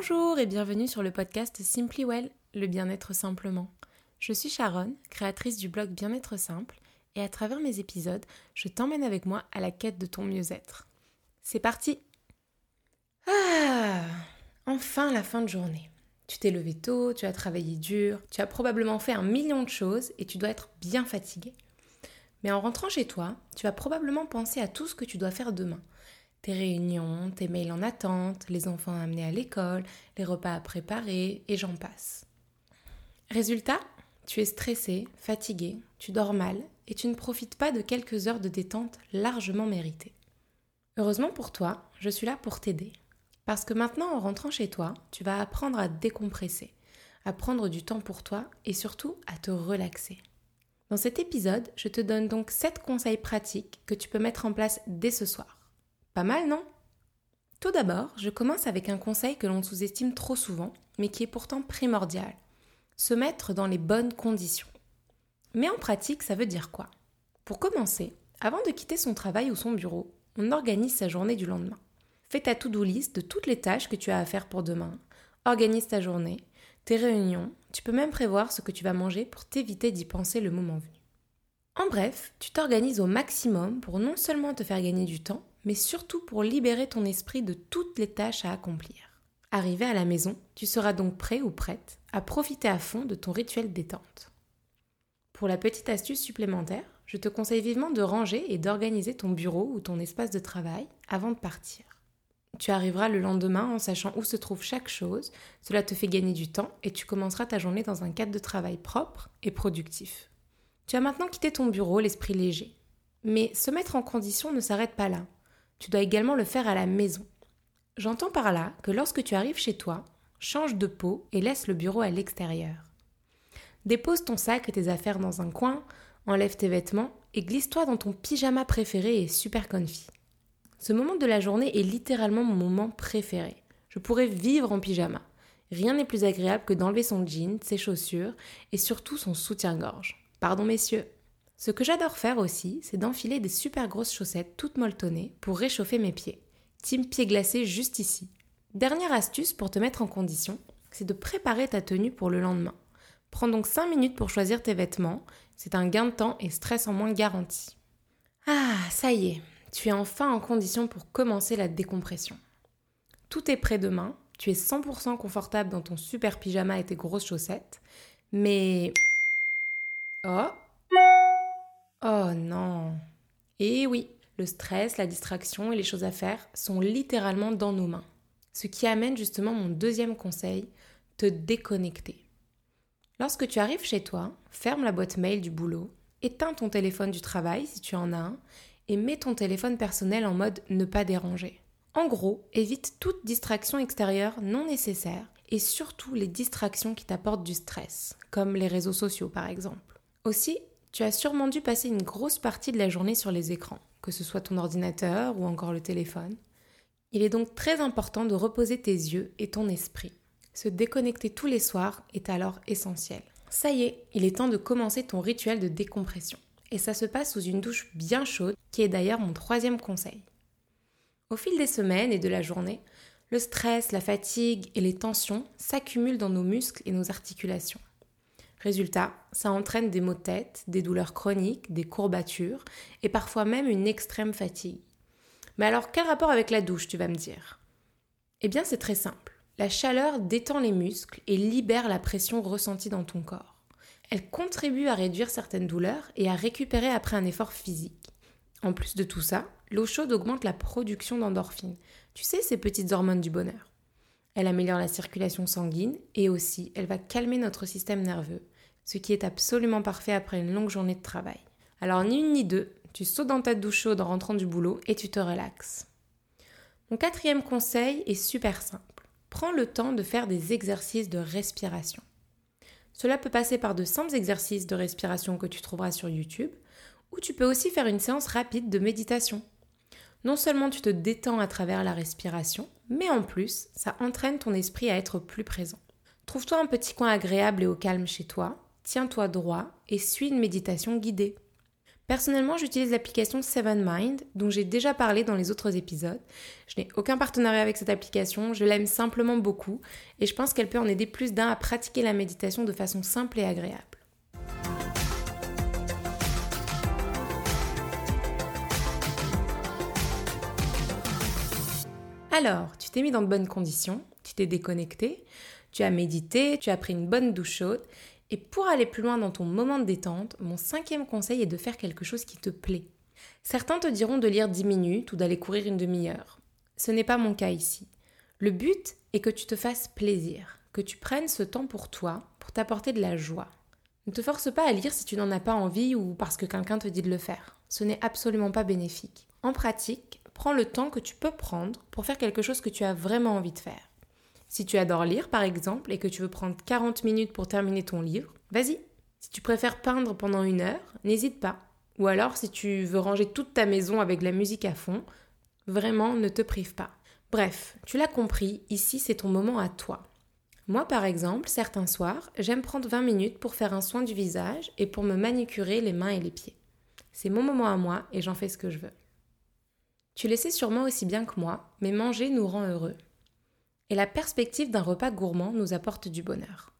Bonjour et bienvenue sur le podcast Simply Well, le bien-être simplement. Je suis Sharon, créatrice du blog Bien-être simple, et à travers mes épisodes, je t'emmène avec moi à la quête de ton mieux-être. C'est parti Ah Enfin la fin de journée. Tu t'es levé tôt, tu as travaillé dur, tu as probablement fait un million de choses et tu dois être bien fatigué. Mais en rentrant chez toi, tu vas probablement penser à tout ce que tu dois faire demain tes réunions, tes mails en attente, les enfants à amener à l'école, les repas à préparer, et j'en passe. Résultat, tu es stressé, fatigué, tu dors mal, et tu ne profites pas de quelques heures de détente largement méritées. Heureusement pour toi, je suis là pour t'aider. Parce que maintenant, en rentrant chez toi, tu vas apprendre à décompresser, à prendre du temps pour toi et surtout à te relaxer. Dans cet épisode, je te donne donc 7 conseils pratiques que tu peux mettre en place dès ce soir. Mal, non? Tout d'abord, je commence avec un conseil que l'on sous-estime trop souvent, mais qui est pourtant primordial. Se mettre dans les bonnes conditions. Mais en pratique, ça veut dire quoi? Pour commencer, avant de quitter son travail ou son bureau, on organise sa journée du lendemain. Fais ta to-do list de toutes les tâches que tu as à faire pour demain. Organise ta journée, tes réunions, tu peux même prévoir ce que tu vas manger pour t'éviter d'y penser le moment venu. En bref, tu t'organises au maximum pour non seulement te faire gagner du temps, mais surtout pour libérer ton esprit de toutes les tâches à accomplir. Arrivé à la maison, tu seras donc prêt ou prête à profiter à fond de ton rituel détente. Pour la petite astuce supplémentaire, je te conseille vivement de ranger et d'organiser ton bureau ou ton espace de travail avant de partir. Tu arriveras le lendemain en sachant où se trouve chaque chose, cela te fait gagner du temps et tu commenceras ta journée dans un cadre de travail propre et productif. Tu as maintenant quitté ton bureau l'esprit léger. Mais se mettre en condition ne s'arrête pas là tu dois également le faire à la maison. J'entends par là que lorsque tu arrives chez toi, change de peau et laisse le bureau à l'extérieur. Dépose ton sac et tes affaires dans un coin, enlève tes vêtements et glisse-toi dans ton pyjama préféré et super confit. Ce moment de la journée est littéralement mon moment préféré. Je pourrais vivre en pyjama. Rien n'est plus agréable que d'enlever son jean, ses chaussures et surtout son soutien-gorge. Pardon messieurs. Ce que j'adore faire aussi, c'est d'enfiler des super grosses chaussettes toutes molletonnées pour réchauffer mes pieds. Team pieds glacés juste ici. Dernière astuce pour te mettre en condition, c'est de préparer ta tenue pour le lendemain. Prends donc 5 minutes pour choisir tes vêtements, c'est un gain de temps et stress en moins garanti. Ah, ça y est, tu es enfin en condition pour commencer la décompression. Tout est prêt demain, tu es 100% confortable dans ton super pyjama et tes grosses chaussettes, mais... Oh, Oh non. Et eh oui, le stress, la distraction et les choses à faire sont littéralement dans nos mains. Ce qui amène justement mon deuxième conseil, te déconnecter. Lorsque tu arrives chez toi, ferme la boîte mail du boulot, éteins ton téléphone du travail si tu en as un, et mets ton téléphone personnel en mode ne pas déranger. En gros, évite toute distraction extérieure non nécessaire et surtout les distractions qui t'apportent du stress, comme les réseaux sociaux par exemple. Aussi, tu as sûrement dû passer une grosse partie de la journée sur les écrans, que ce soit ton ordinateur ou encore le téléphone. Il est donc très important de reposer tes yeux et ton esprit. Se déconnecter tous les soirs est alors essentiel. Ça y est, il est temps de commencer ton rituel de décompression. Et ça se passe sous une douche bien chaude, qui est d'ailleurs mon troisième conseil. Au fil des semaines et de la journée, le stress, la fatigue et les tensions s'accumulent dans nos muscles et nos articulations. Résultat, ça entraîne des maux de tête, des douleurs chroniques, des courbatures et parfois même une extrême fatigue. Mais alors quel rapport avec la douche, tu vas me dire? Eh bien c'est très simple. La chaleur détend les muscles et libère la pression ressentie dans ton corps. Elle contribue à réduire certaines douleurs et à récupérer après un effort physique. En plus de tout ça, l'eau chaude augmente la production d'endorphines. Tu sais, ces petites hormones du bonheur. Elle améliore la circulation sanguine et aussi elle va calmer notre système nerveux, ce qui est absolument parfait après une longue journée de travail. Alors ni une ni deux, tu sautes dans ta douche chaude en rentrant du boulot et tu te relaxes. Mon quatrième conseil est super simple. Prends le temps de faire des exercices de respiration. Cela peut passer par de simples exercices de respiration que tu trouveras sur YouTube, ou tu peux aussi faire une séance rapide de méditation. Non seulement tu te détends à travers la respiration, mais en plus, ça entraîne ton esprit à être plus présent. Trouve-toi un petit coin agréable et au calme chez toi, tiens-toi droit et suis une méditation guidée. Personnellement, j'utilise l'application Seven Mind, dont j'ai déjà parlé dans les autres épisodes. Je n'ai aucun partenariat avec cette application, je l'aime simplement beaucoup et je pense qu'elle peut en aider plus d'un à pratiquer la méditation de façon simple et agréable. Alors, tu t'es mis dans de bonnes conditions, tu t'es déconnecté, tu as médité, tu as pris une bonne douche chaude et pour aller plus loin dans ton moment de détente, mon cinquième conseil est de faire quelque chose qui te plaît. Certains te diront de lire 10 minutes ou d'aller courir une demi-heure. Ce n'est pas mon cas ici. Le but est que tu te fasses plaisir, que tu prennes ce temps pour toi, pour t'apporter de la joie. Ne te force pas à lire si tu n'en as pas envie ou parce que quelqu'un te dit de le faire. Ce n'est absolument pas bénéfique. En pratique, prends le temps que tu peux prendre pour faire quelque chose que tu as vraiment envie de faire. Si tu adores lire, par exemple, et que tu veux prendre 40 minutes pour terminer ton livre, vas-y. Si tu préfères peindre pendant une heure, n'hésite pas. Ou alors, si tu veux ranger toute ta maison avec la musique à fond, vraiment ne te prive pas. Bref, tu l'as compris, ici c'est ton moment à toi. Moi par exemple, certains soirs, j'aime prendre 20 minutes pour faire un soin du visage et pour me manicurer les mains et les pieds. C'est mon moment à moi et j'en fais ce que je veux. Tu le sais sûrement aussi bien que moi, mais manger nous rend heureux et la perspective d'un repas gourmand nous apporte du bonheur.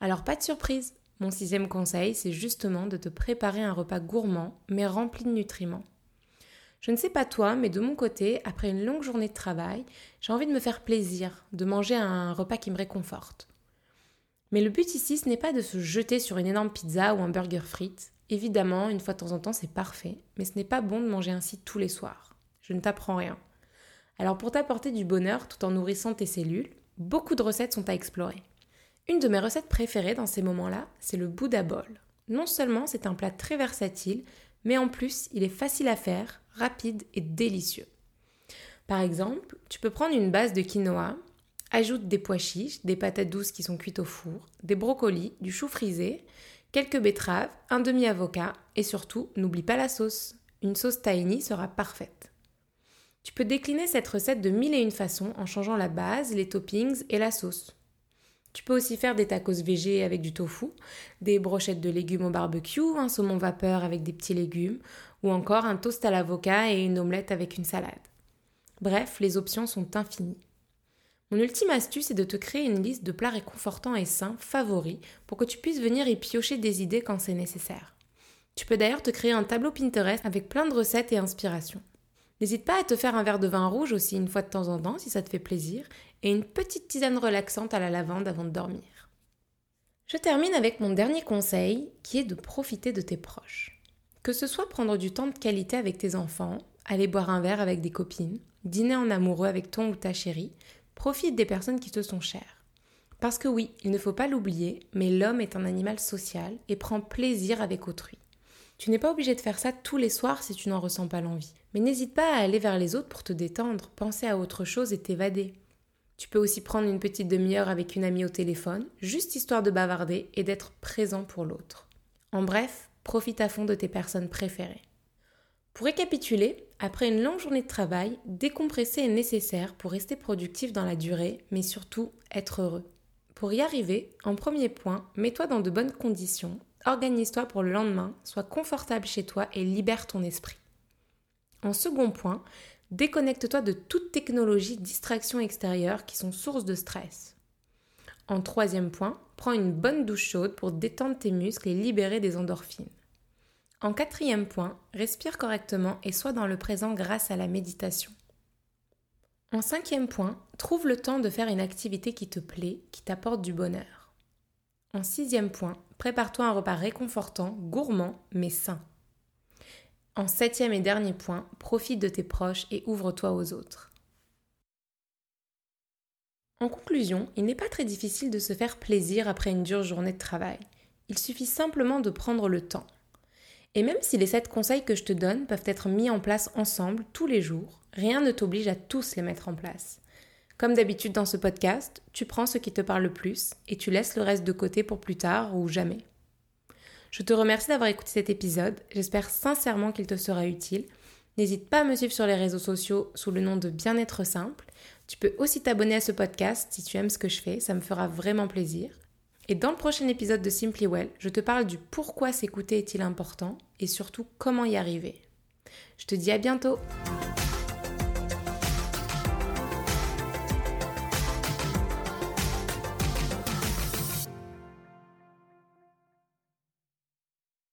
Alors pas de surprise, mon sixième conseil, c'est justement de te préparer un repas gourmand mais rempli de nutriments. Je ne sais pas toi, mais de mon côté, après une longue journée de travail, j'ai envie de me faire plaisir, de manger un repas qui me réconforte. Mais le but ici, ce n'est pas de se jeter sur une énorme pizza ou un burger frites. Évidemment, une fois de temps en temps, c'est parfait, mais ce n'est pas bon de manger ainsi tous les soirs. Je ne t'apprends rien. Alors pour t'apporter du bonheur tout en nourrissant tes cellules, beaucoup de recettes sont à explorer. Une de mes recettes préférées dans ces moments-là, c'est le Bouddha Bowl. Non seulement c'est un plat très versatile, mais en plus il est facile à faire, rapide et délicieux. Par exemple, tu peux prendre une base de quinoa, ajoute des pois chiches, des patates douces qui sont cuites au four, des brocolis, du chou frisé, quelques betteraves, un demi-avocat et surtout, n'oublie pas la sauce. Une sauce tahini sera parfaite. Tu peux décliner cette recette de mille et une façons en changeant la base, les toppings et la sauce. Tu peux aussi faire des tacos végés avec du tofu, des brochettes de légumes au barbecue, un saumon vapeur avec des petits légumes, ou encore un toast à l'avocat et une omelette avec une salade. Bref, les options sont infinies. Mon ultime astuce est de te créer une liste de plats réconfortants et sains favoris pour que tu puisses venir y piocher des idées quand c'est nécessaire. Tu peux d'ailleurs te créer un tableau Pinterest avec plein de recettes et inspirations. N'hésite pas à te faire un verre de vin rouge aussi une fois de temps en temps si ça te fait plaisir, et une petite tisane relaxante à la lavande avant de dormir. Je termine avec mon dernier conseil qui est de profiter de tes proches. Que ce soit prendre du temps de qualité avec tes enfants, aller boire un verre avec des copines, dîner en amoureux avec ton ou ta chérie, profite des personnes qui te sont chères. Parce que oui, il ne faut pas l'oublier, mais l'homme est un animal social et prend plaisir avec autrui. Tu n'es pas obligé de faire ça tous les soirs si tu n'en ressens pas l'envie. Mais n'hésite pas à aller vers les autres pour te détendre, penser à autre chose et t'évader. Tu peux aussi prendre une petite demi-heure avec une amie au téléphone, juste histoire de bavarder et d'être présent pour l'autre. En bref, profite à fond de tes personnes préférées. Pour récapituler, après une longue journée de travail, décompresser est nécessaire pour rester productif dans la durée, mais surtout être heureux. Pour y arriver, en premier point, mets-toi dans de bonnes conditions, organise-toi pour le lendemain, sois confortable chez toi et libère ton esprit. En second point, déconnecte-toi de toute technologie, distraction extérieure qui sont source de stress. En troisième point, prends une bonne douche chaude pour détendre tes muscles et libérer des endorphines. En quatrième point, respire correctement et sois dans le présent grâce à la méditation. En cinquième point, trouve le temps de faire une activité qui te plaît, qui t'apporte du bonheur. En sixième point, prépare-toi un repas réconfortant, gourmand, mais sain. En septième et dernier point, profite de tes proches et ouvre-toi aux autres. En conclusion, il n'est pas très difficile de se faire plaisir après une dure journée de travail. Il suffit simplement de prendre le temps. Et même si les sept conseils que je te donne peuvent être mis en place ensemble tous les jours, rien ne t'oblige à tous les mettre en place. Comme d'habitude dans ce podcast, tu prends ce qui te parle le plus et tu laisses le reste de côté pour plus tard ou jamais. Je te remercie d'avoir écouté cet épisode. J'espère sincèrement qu'il te sera utile. N'hésite pas à me suivre sur les réseaux sociaux sous le nom de Bien-être simple. Tu peux aussi t'abonner à ce podcast si tu aimes ce que je fais, ça me fera vraiment plaisir. Et dans le prochain épisode de Simply Well, je te parle du pourquoi s'écouter est-il important et surtout comment y arriver. Je te dis à bientôt